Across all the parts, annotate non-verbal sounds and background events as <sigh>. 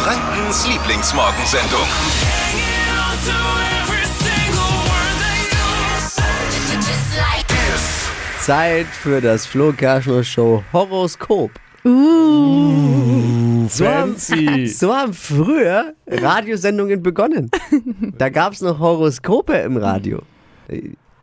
Frankens Lieblingsmorgensendung. Zeit für das Flo Kerschner Show Horoskop. So haben, Fancy. <laughs> so haben früher Radiosendungen begonnen. <laughs> Da gab es noch Horoskope im Radio.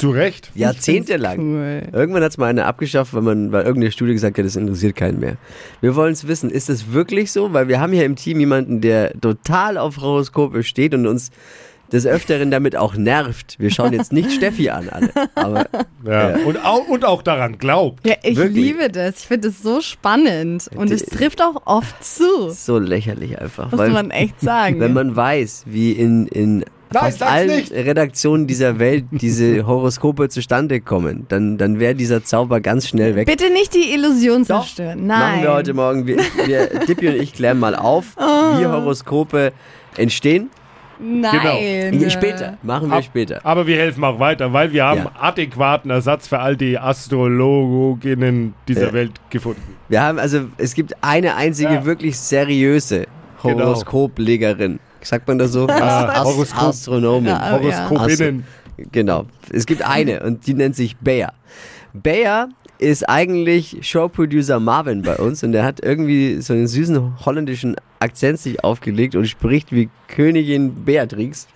Zu Recht. Jahrzehntelang. Cool. Irgendwann hat es mal eine abgeschafft, weil man, weil irgendeine Studie gesagt hat, das interessiert keinen mehr. Wir wollen es wissen, ist das wirklich so? Weil wir haben hier im Team jemanden, der total auf Horoskope steht und uns des Öfteren damit auch nervt. Wir schauen jetzt nicht <laughs> Steffi an, alle. Aber Ja. Und, auch, und auch daran glaubt. Ja, ich Wirklich? liebe das. Ich finde es so spannend. Und es trifft auch oft zu. so lächerlich einfach. Muss weil, man echt sagen. wenn man weiß, wie in, in fast sag's allen nicht. Redaktionen dieser Welt diese <laughs> Horoskope zustande kommen, dann, dann wäre dieser Zauber ganz schnell weg. Bitte nicht die Illusion zerstören. Nein. Machen wir heute Morgen. Wir, wir, <laughs> Dippi und ich klären mal auf, wie Horoskope entstehen. Nein. Ja, Später. Machen wir Ab- später. Aber wir helfen auch weiter, weil wir haben Ja. adäquaten Ersatz für all die Astrologinnen dieser Ja. Welt gefunden. Wir haben also, es gibt eine einzige Ja. wirklich seriöse Genau. Sagt man das so? Ja, Ast- Horoskop- Astronomin. Ja, oh ja. Horoskopinnen. Genau. Es gibt eine und die nennt sich Bayer. Bayer ist eigentlich Showproducer Marvin bei uns und der hat irgendwie so einen süßen holländischen Akzent sich aufgelegt und spricht wie Königin Beatrix.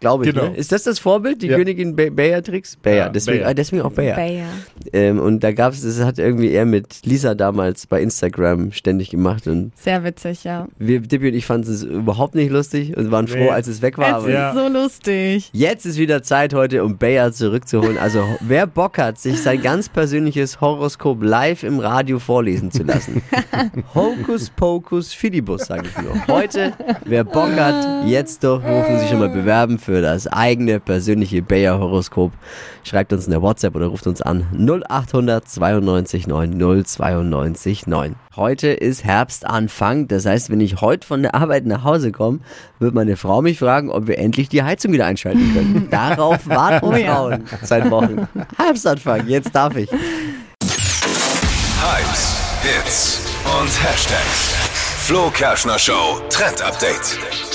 Glaube ich. Genau. Ne? Ist das das Vorbild, die Ja. Königin Be Beatrix? Bayer, Ja, deswegen, Bayer. ah, deswegen auch Bayer. Bayer. Ähm, und da gab es, das hat irgendwie er mit Lisa damals bei Instagram ständig gemacht und Sehr witzig, ja. wir, Dippi und ich fanden es überhaupt nicht lustig und waren froh, Nee. als es weg war. Es aber ist Ja. so lustig. Jetzt ist wieder Zeit heute, um Bayer zurückzuholen. Also wer Bock hat, sich sein ganz persönliches Horoskop live im Radio vorlesen zu lassen. <laughs> Hokus Pokus Fidibus, sage ich nur. Heute, wer Bock hat, jetzt doch rufen Sie schon mal bewerben für das eigene persönliche Bayer Horoskop. Schreibt uns eine WhatsApp oder ruft uns an 0800 92 9 092 9. Heute ist Herbstanfang, das heißt, wenn ich heute von der Arbeit nach Hause komme, wird meine Frau mich fragen, ob wir endlich die Heizung wieder einschalten können. <laughs> Darauf warten Oh ja. Frauen seit Wochen. Herbstanfang, jetzt darf ich. Hypes, Hits und Hashtags. Flo Kerschner Show Trend Update.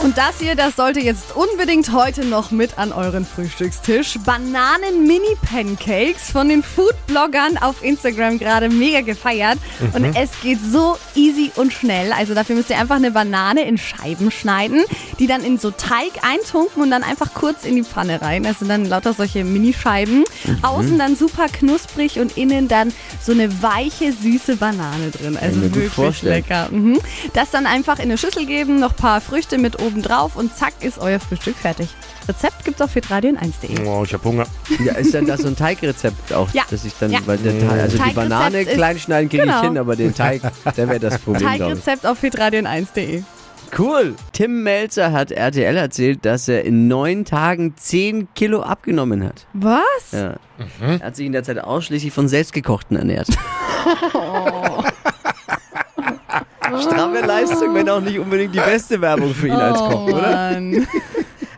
Und das hier, das sollte jetzt unbedingt heute noch mit an euren Frühstückstisch. Bananen-Mini-Pancakes von den Food-Bloggern auf Instagram gerade mega gefeiert. Und es geht so easy und schnell. Also dafür müsst ihr einfach eine Banane in Scheiben schneiden, die dann in so Teig eintunken und dann einfach kurz in die Pfanne rein. Das sind dann lauter solche Minischeiben. Außen dann super knusprig und innen dann so eine weiche, süße Banane drin. Also wirklich lecker. Mhm. Das dann einfach in eine Schüssel geben, noch ein paar Früchte mit oben drauf und zack ist euer Frühstück fertig. Rezept gibt's auf hitradion1.de. Oh, ich hab Hunger. Ja, ist dann das so ein Teigrezept auch, Ja. dass ich dann, Ja. weil der Teig, also die Teigrezept Banane ist- klein schneiden kriege genau. ich hin, aber den Teig, <laughs> der wäre das Problem. Teigrezept auf hitradion1.de. Cool. Tim Melzer hat RTL erzählt, dass er in neun Tagen 10 Kilo abgenommen hat. Was? Ja. Er hat sich in der Zeit ausschließlich von selbstgekochten ernährt. <laughs> Stramme Leistung, wenn auch nicht unbedingt die beste Werbung für ihn als Koch, oh, oder? Mann. <laughs>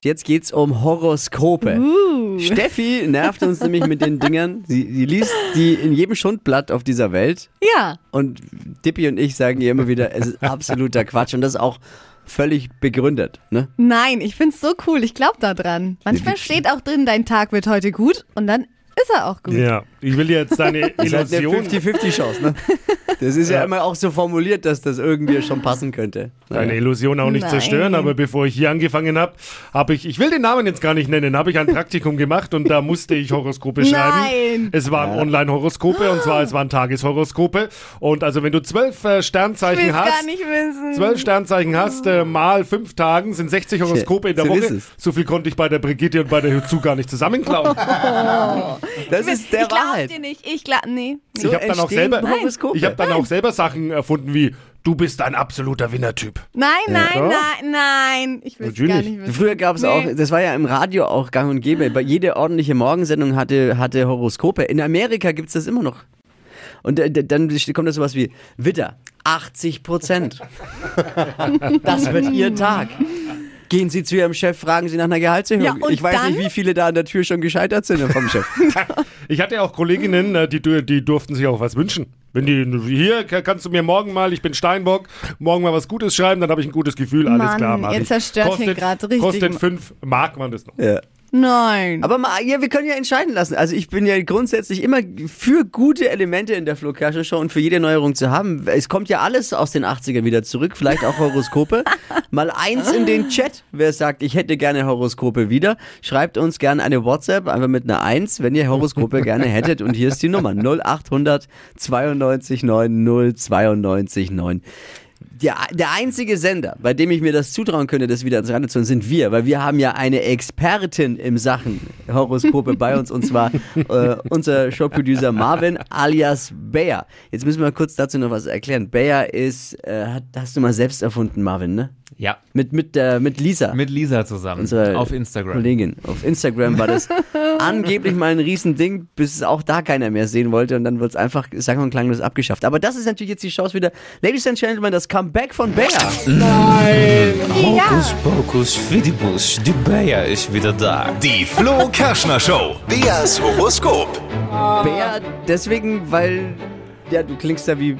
Jetzt geht's um Horoskope. Uh. Steffi nervt uns nämlich mit den Dingern. Sie, sie liest die in jedem Schundblatt auf dieser Welt. Ja. Und Dippi und ich sagen ihr immer wieder, es ist absoluter Quatsch. Und das ist auch völlig begründet. Ne? Nein, ich find's so cool. Ich glaub da dran. Manchmal steht auch drin, dein Tag wird heute gut und dann ist er auch gut. Ja, ich will jetzt deine Das ist halt eine Illusion, 50-50-Chance. Ne? <laughs> Das ist ja. Ja. immer auch so formuliert, dass das irgendwie schon passen könnte. Deine Illusion auch nicht Nein. zerstören, aber bevor ich hier angefangen habe, habe ich, ich will den Namen jetzt gar nicht nennen, habe ich ein Praktikum gemacht und da musste ich Horoskope schreiben. Nein. Es waren Online-Horoskope und zwar es waren Tageshoroskope und also wenn du zwölf äh, Ich Sternzeichen will's gar hast, nicht wissen. Zwölf Sternzeichen hast, äh, mal fünf Tagen sind 60 Horoskope in der So Woche. So viel konnte ich bei der Brigitte und bei der Huzu gar nicht zusammenklauen. <laughs> Das ist der ich glaub Wahrheit. dir nicht. Ich glaub, nee. So ich habe dann auch selber, Horoskope. ich habe dann auch selber Sachen erfunden wie du bist ein absoluter Winnertyp. Nein, nein, Ja. nein, nein. Ich will's gar Natürlich. nicht wissen. Früher gab es Nee. auch, das war ja im Radio auch gang und gäbe, bei jede ordentliche Morgensendung hatte, hatte Horoskope. In Amerika gibt es das immer noch. Und äh, dann kommt da sowas wie Witter, 80 Prozent. das wird Ihr Tag. Gehen Sie zu Ihrem Chef, fragen Sie nach einer Gehaltserhöhung. Ja, ich weiß dann? nicht, wie viele da an der Tür schon gescheitert sind vom Chef. <laughs> Ich hatte auch Kolleginnen, äh, die, die durften sich auch was wünschen. Wenn die hier ka- kannst du mir morgen mal, ich bin Steinbock, morgen mal was Gutes schreiben, dann habe ich ein gutes Gefühl, alles Mann, klar, mach ihr ich. zerstört hier Kostet- grad richtig- Kostet fünf Mark, man das noch. Ja. Nein. Aber mal, ja, wir können ja entscheiden lassen. Also ich bin ja grundsätzlich immer für gute Elemente in der Flo Kerschner Show und für jede Neuerung zu haben. Es kommt ja alles aus den 80ern wieder zurück, vielleicht auch Horoskope. <laughs> mal eins in den Chat, wer sagt, ich hätte gerne Horoskope wieder. Schreibt uns gerne eine WhatsApp, einfach mit einer Eins, wenn ihr Horoskope gerne hättet. Und hier ist die Nummer 0800 92 9 092 9. Der, der einzige Sender, bei dem ich mir das zutrauen könnte, das wieder ans Rande zu holen, sind wir, weil wir haben ja eine Expertin im Sachen Horoskope bei uns und zwar <laughs> äh, unser Showproducer Marvin alias Bayer. Jetzt müssen wir kurz dazu noch was erklären. Bayer ist, äh, hat, hast du mal selbst erfunden, Marvin, ne? Ja, Mit, mit, der mit Lisa. mit Lisa zusammen Unsere auf Instagram. Kollegin. Auf Instagram war das <laughs> angeblich mal ein Riesending, bis es auch da keiner mehr sehen wollte und dann wird es einfach, sagen wir mal, klanglos abgeschafft. Aber das ist natürlich jetzt die Chance wieder. Ladies and Gentlemen, das Comeback von Bayer. Hokus Pokus Fidibus, die Bayer ist wieder da. Die Flo Kerschner Show. Beas Horoskop. Bayer, deswegen, weil, ja, du klingst ja wie.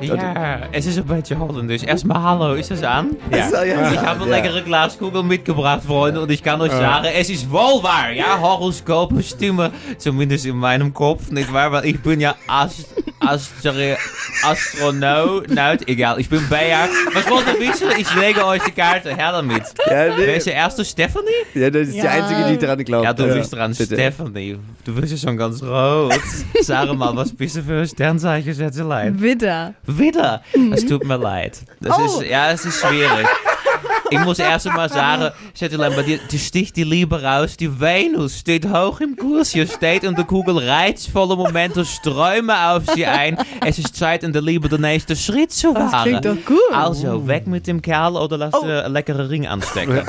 Ja, es ist ein beetje holländisch. Erstmal hallo, ist das an? Ja. ja. Ich habe eine leckere Glaskugel mitgebracht, Freunde, und ich kann euch sagen, es ist wohl wahr, ja, Horoskope stimmen, zumindest in meinem Kopf, nicht wahr, weil ich bin ja Ast Astro Astronaut, egal, ich bin Bayer. Was wollt ihr wissen? Ich lege euch die Karte, her damit. Ja, nee. Wer ist der erste, Stephanie? ja, das ist die Ja. einzige, die dran glaubt. Ja, du bist dran, bitte. Stephanie. Du bist ja schon ganz rot. Sag mal, was bist du für ein Sternzeichen, Schätzelein? Widder. Wieder. Es tut mir leid. Das Oh. ist, ja, es ist schwierig. Ich muss erst einmal sagen, bei dir die sticht die Liebe raus. Die Venus steht hoch im Kurs. Hier steht in der Kugel reizvolle Momente strömen auf sie ein. Es ist Zeit, in der Liebe den nächsten Schritt zu wagen. klingt doch gut. Also, weg mit dem Kerl oder lass dir einen leckeren Ring anstecken.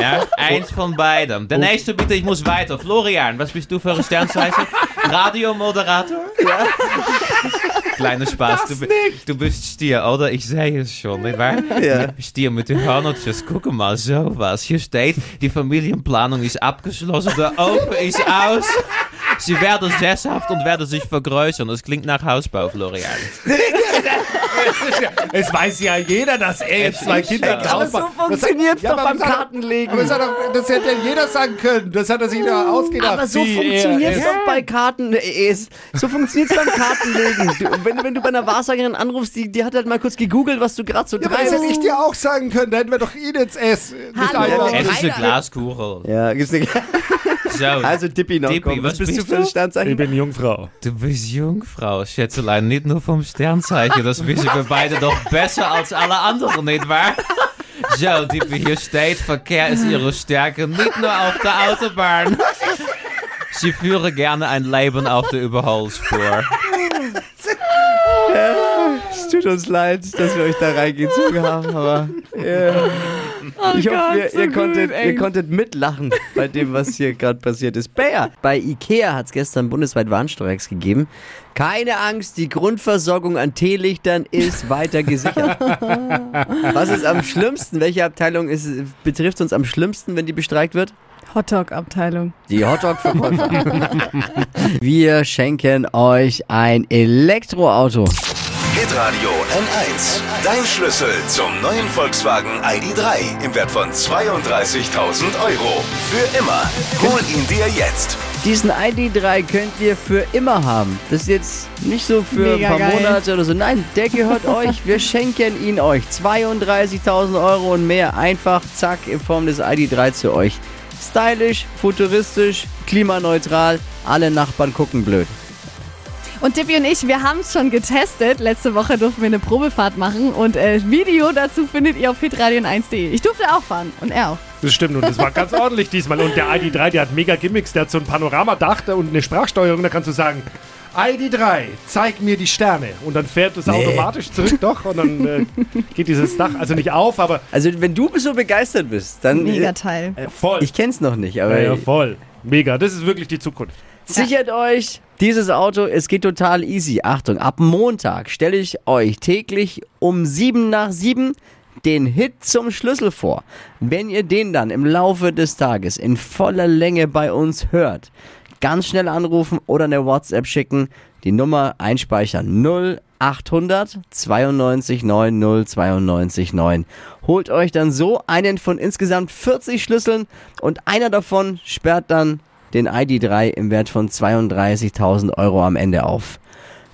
Ja, eins von beiden. Der nächste bitte, ich muss weiter. Florian, was bist du für ein Sternzeichen? Radiomoderator? Ja. Kleiner Spaß. Du, du bist Stier, oder? Ich sehe es schon, nicht wahr? Ja. Stier mit den Hörnertjes. Guck mal, sowas. Hier steht, die Familienplanung ist abgeschlossen, der Ofen ist aus. Sie werden sesshaft und werden sich vergrößern. Das klingt nach Hausbau, Florian. <laughs> Es weiß ja jeder, dass er jetzt zwei Kinder ja. Aber so funktioniert's doch beim Kartenlegen. Aber das, hat doch, das hätte ja jeder sagen können. Das hat er sich da ausgedacht. Aber so funktioniert er, es doch bei Karten. So funktioniert es beim Kartenlegen. Du, wenn, wenn du bei einer Wahrsagerin anrufst, die, die hat halt mal kurz gegoogelt, was du gerade so Ja, aber das treibst. hätte ich dir auch sagen können. Da hätten wir doch ihn jetzt S. nicht Hallo. Es ist eine Glaskugel. Ja, gibt's nicht. So, <laughs> Also Dippi noch. Dippi, komm. was bist, bist du für ein du? Ich Sternzeichen? bin Jungfrau. du bist Jungfrau, Schätzelein. Nicht nur vom Sternzeichen. Das wissen wir beide doch besser als alle anderen, nicht wahr? So, Dippi, hier steht, Verkehr ist ihre Stärke, nicht nur auf der Autobahn. Sie führen gerne ein Leben auf der Überholspur. Es tut uns leid, dass wir euch da reingezogen haben, aber ja. ich hoffe, Gott, ihr, so ihr, gut, konntet, ihr konntet mitlachen bei dem, was hier <laughs> gerade passiert ist. Bayer, bei Ikea hat es gestern bundesweit Warnstreiks gegeben. Keine Angst, die Grundversorgung an Teelichtern ist weiter gesichert. <laughs> Was ist am schlimmsten? Welche Abteilung ist, betrifft uns am schlimmsten, wenn die bestreikt wird? Hotdog-Abteilung. Die Hotdog-Verkäufer. <laughs> Wir schenken euch ein Elektroauto. Hitradio N1. Dein Schlüssel zum neuen Volkswagen ID.3 im Wert von 32.000 Euro. Für immer. Hol ihn dir jetzt. Diesen ID3 könnt ihr für immer haben. Das ist jetzt nicht so für Mega ein paar geil. Monate oder so. Nein, der gehört <laughs> euch. Wir schenken ihn euch. 32.000 Euro und mehr. Einfach zack in Form des ID3 zu euch. Stylisch, futuristisch, klimaneutral. Alle Nachbarn gucken blöd. Und Dippy und ich, wir haben es schon getestet. Letzte Woche durften wir eine Probefahrt machen und äh, Video dazu findet ihr auf hitradion1.de. Ich durfte auch fahren und er auch. Das stimmt und das war ganz ordentlich diesmal. Und der ID3, der hat mega Gimmicks. Der hat so ein Panoramadach und eine Sprachsteuerung. Da kannst du sagen, ID3, zeig mir die Sterne. Und dann fährt es automatisch zurück, doch. Und dann äh, geht dieses Dach also nicht auf, aber Also wenn du so begeistert bist, dann... Mega Teil. äh, voll. Ich kenn's noch nicht, aber ja, ja, voll. Mega. Das ist wirklich die Zukunft. Sichert euch dieses Auto, es geht total easy. Achtung, ab Montag stelle ich euch täglich um 7 nach 7 den Hit zum Schlüssel vor. Wenn ihr den dann im Laufe des Tages in voller Länge bei uns hört, ganz schnell anrufen oder eine WhatsApp schicken. Die Nummer einspeichern 0800 92 90 92 9. Holt euch dann so einen von insgesamt 40 Schlüsseln und einer davon sperrt dann den ID3 im Wert von 32.000 Euro am Ende auf.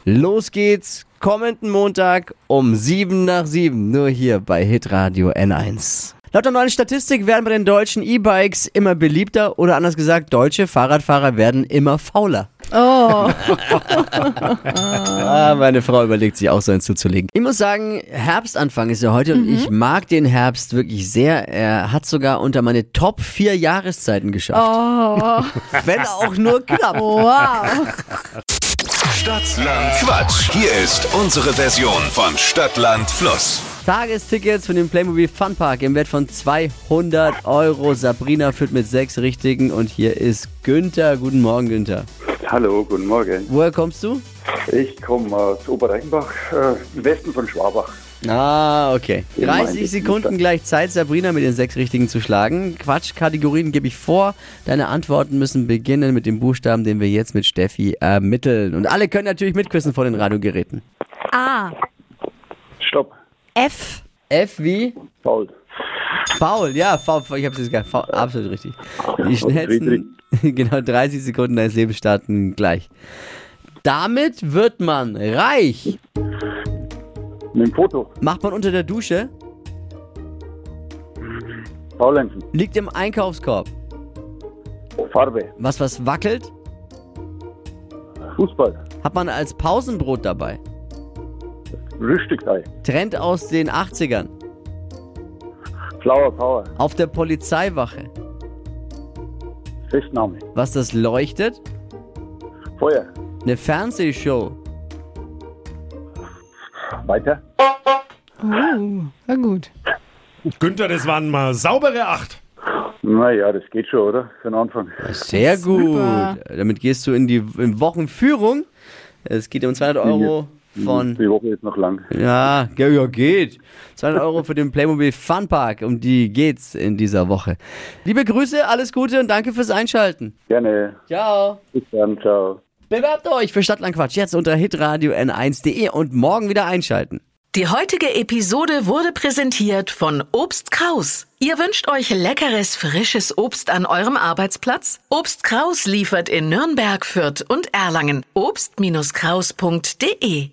Los geht's, kommenden Montag um 7 nach 7, nur hier bei Hitradio N1. Laut der neuen Statistik werden bei den deutschen E-Bikes immer beliebter oder anders gesagt, deutsche Fahrradfahrer werden immer fauler. Oh, Ah, meine Frau überlegt sich auch so einen zuzulegen. Ich muss sagen, Herbstanfang ist ja heute und ich mag den Herbst wirklich sehr. Er hat sogar unter meine Top 4 Jahreszeiten geschafft. oh, <laughs> Wenn auch nur knapp. wow. Stadtland Quatsch. Hier ist unsere Version von Stadtland Fluss. Tagestickets für den Playmobil Funpark im Wert von 200 Euro. Sabrina führt mit sechs Richtigen und hier ist Günther. Guten Morgen, Günther. Hallo, guten Morgen. Woher kommst du? Ich komme aus Oberreichenbach, äh, im Westen von Schwabach. Ah, okay. Ich meine, 30 ich Sekunden gleich Zeit, Sabrina mit den sechs Richtigen zu schlagen. Quatschkategorien gebe ich vor. Deine Antworten müssen beginnen mit dem Buchstaben, den wir jetzt mit Steffi ermitteln. Und alle können natürlich mitquissen vor den Radiogeräten. A, Stopp. F, F wie? Faul. Faul, ja, faul, ich hab's jetzt gesagt. Faul, absolut richtig. Die schnellsten, <laughs> genau 30 Sekunden deines Lebens starten gleich. Damit wird man reich. Mit dem Foto. Macht man unter der Dusche, Faulenzen. liegt im Einkaufskorb. Farbe. Was was wackelt, Fußball. hat man als Pausenbrot dabei. Rüstigei. Trend aus den 80ern. Flower Power. Auf der Polizeiwache. Festnahme. Was das leuchtet? Feuer. Eine Fernsehshow. Weiter. Oh, na gut. Günther, das waren mal saubere acht. Naja, das geht schon, oder? Für den Anfang. Sehr gut. Super. Damit gehst du in die in Wochenführung. Es geht um 200 Euro von Die Woche ist noch lang. Ja, ja, ja, geht. 200 Euro für den Playmobil Funpark. Um die geht's in dieser Woche. Liebe Grüße, alles Gute und danke fürs Einschalten. Gerne. Ciao. Bis dann. Ciao. Bewerbt euch für Stadtlandquatsch jetzt unter hitradio n1.de und morgen wieder einschalten. Die heutige Episode wurde präsentiert von Obst Kraus. Ihr wünscht euch leckeres, frisches Obst an eurem Arbeitsplatz? Obst Kraus liefert in Nürnberg, Fürth und Erlangen. Obst-Kraus.de